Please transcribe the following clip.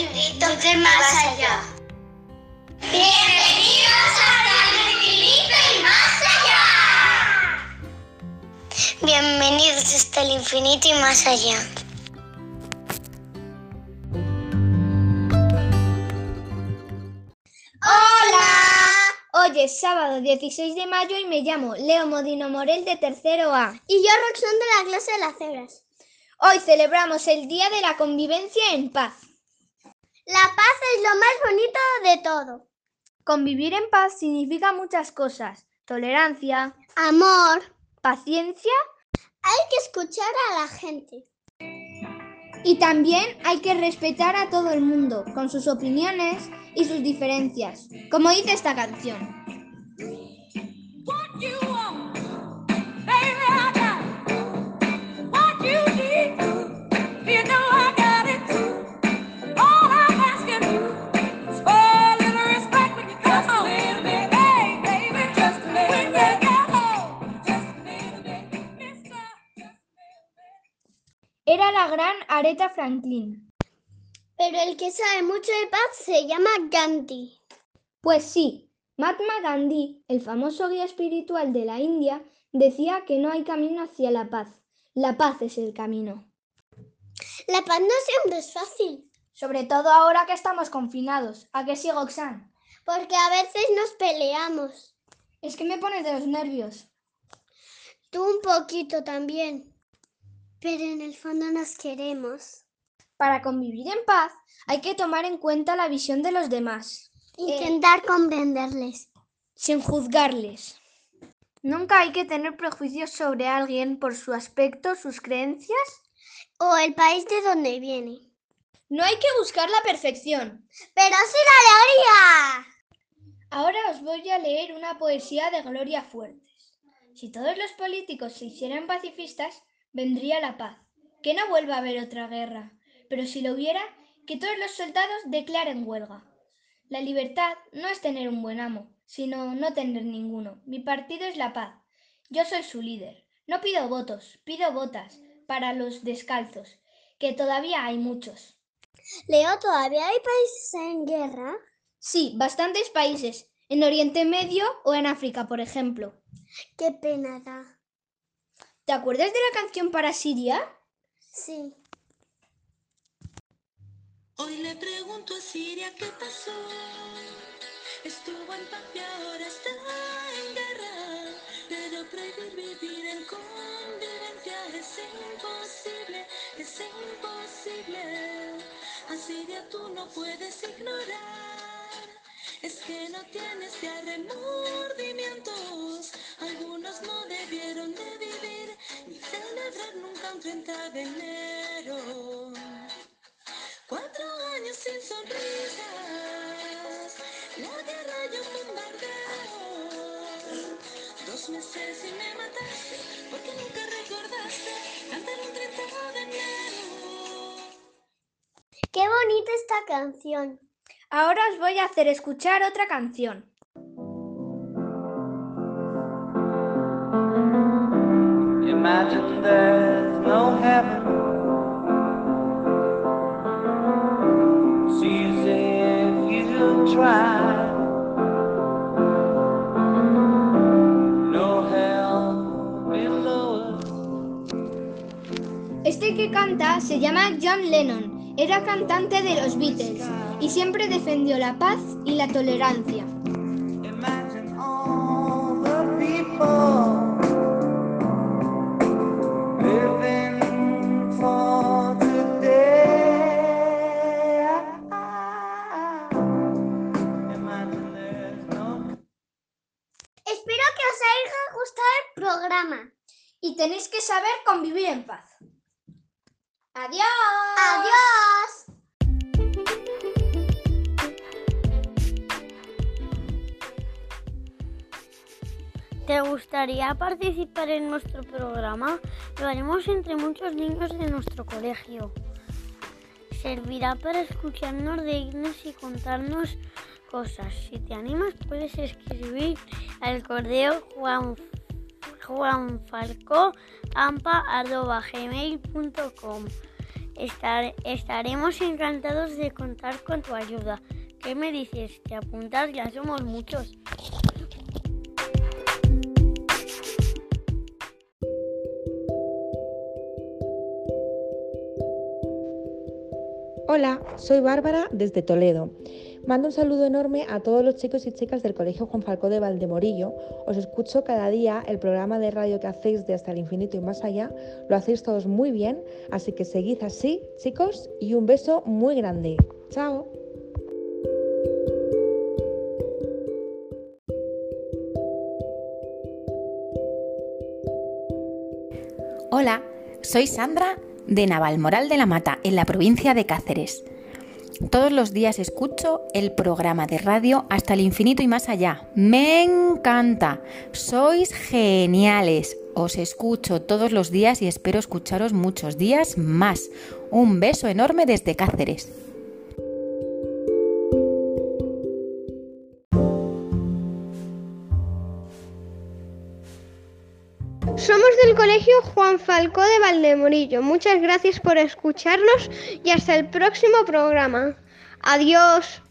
infinito y más allá. Bienvenidos hasta el infinito y más allá. Bienvenidos hasta el infinito y más allá. Hoy es sábado 16 de mayo y me llamo Leo Modino Morel de tercero A. Y yo Roxón de la clase de las cebras. Hoy celebramos el Día de la Convivencia en Paz. La paz es lo más bonito de todo. Convivir en paz significa muchas cosas. Tolerancia, amor, paciencia. Hay que escuchar a la gente. Y también hay que respetar a todo el mundo, con sus opiniones y sus diferencias, como dice esta canción. La gran Aretha Franklin. Pero el que sabe mucho de paz se llama Gandhi. Pues sí, Mahatma Gandhi, el famoso guía espiritual de la India, decía que no hay camino hacia la paz. La paz es el camino. La paz no siempre es fácil. Sobre todo ahora que estamos confinados. ¿A qué sigo, Oxan? Porque a veces nos peleamos. Es que me pones de los nervios. Tú un poquito también pero en el fondo nos queremos. Para convivir en paz hay que tomar en cuenta la visión de los demás. Intentar comprenderles. Sin juzgarles. Nunca hay que tener prejuicios sobre alguien por su aspecto, sus creencias o el país de donde viene. No hay que buscar la perfección, pero sí la alegría. Ahora os voy a leer una poesía de Gloria Fuertes. Si todos los políticos se hicieran pacifistas, vendría la paz, que no vuelva a haber otra guerra, pero si lo hubiera, que todos los soldados declaren huelga. La libertad no es tener un buen amo, sino no tener ninguno. Mi partido es la paz. Yo soy su líder. No pido votos, pido botas para los descalzos, que todavía hay muchos. Leo, ¿todavía hay países en guerra? Sí, bastantes países, en Oriente Medio o en África, por ejemplo. Qué pena da. ¿Te acuerdas de la canción para Siria? Sí. Hoy le pregunto a Siria qué pasó. Estuvo en paz y ahora está en guerra. Pero prohibir vivir en convivencia es imposible, es imposible. A Siria tú no puedes ignorar. Es que no tienes ya remordimientos. Algunos no debieron de vivir 30 de enero. Cuatro años sin sonrisas, la guerra y un bombardeo. Dos meses y me mataste, porque nunca recordaste cantar un 30 de enero. Qué bonita esta canción. Ahora os voy a hacer escuchar otra canción. Imagine there's no heaven. Easy if you try. No hell below. Este que canta se llama John Lennon. Era cantante de los Beatles y siempre defendió la paz y la tolerancia. Y tenéis que saber convivir en paz. Adiós. Adiós. ¿Te gustaría participar en nuestro programa? Lo haremos entre muchos niños de nuestro colegio. Servirá para escucharnos reírnos y contarnos cosas. Si te animas, puedes escribir al correo juan, juanfalcoampa.gmail.com. Estar, estaremos encantados de contar con tu ayuda. ¿Qué me dices? ¿Te apuntas? Ya somos muchos. Hola, soy Bárbara desde Toledo. Mando un saludo enorme a todos los chicos y chicas del Colegio Juan Falcó de Valdemorillo. Os escucho cada día el programa de radio que hacéis de Hasta el Infinito y Más Allá. Lo hacéis todos muy bien, así que seguid así, chicos, y un beso muy grande. Chao. Hola, soy Sandra de Navalmoral de la Mata, en la provincia de Cáceres. Todos los días escucho el programa de radio hasta el infinito y más allá. Me encanta. Sois geniales. Os escucho todos los días y espero escucharos muchos días más. Un beso enorme desde Cáceres. Somos del Colegio Juan Falcó de Valdemorillo. Muchas gracias por escucharnos y hasta el próximo programa. Adiós.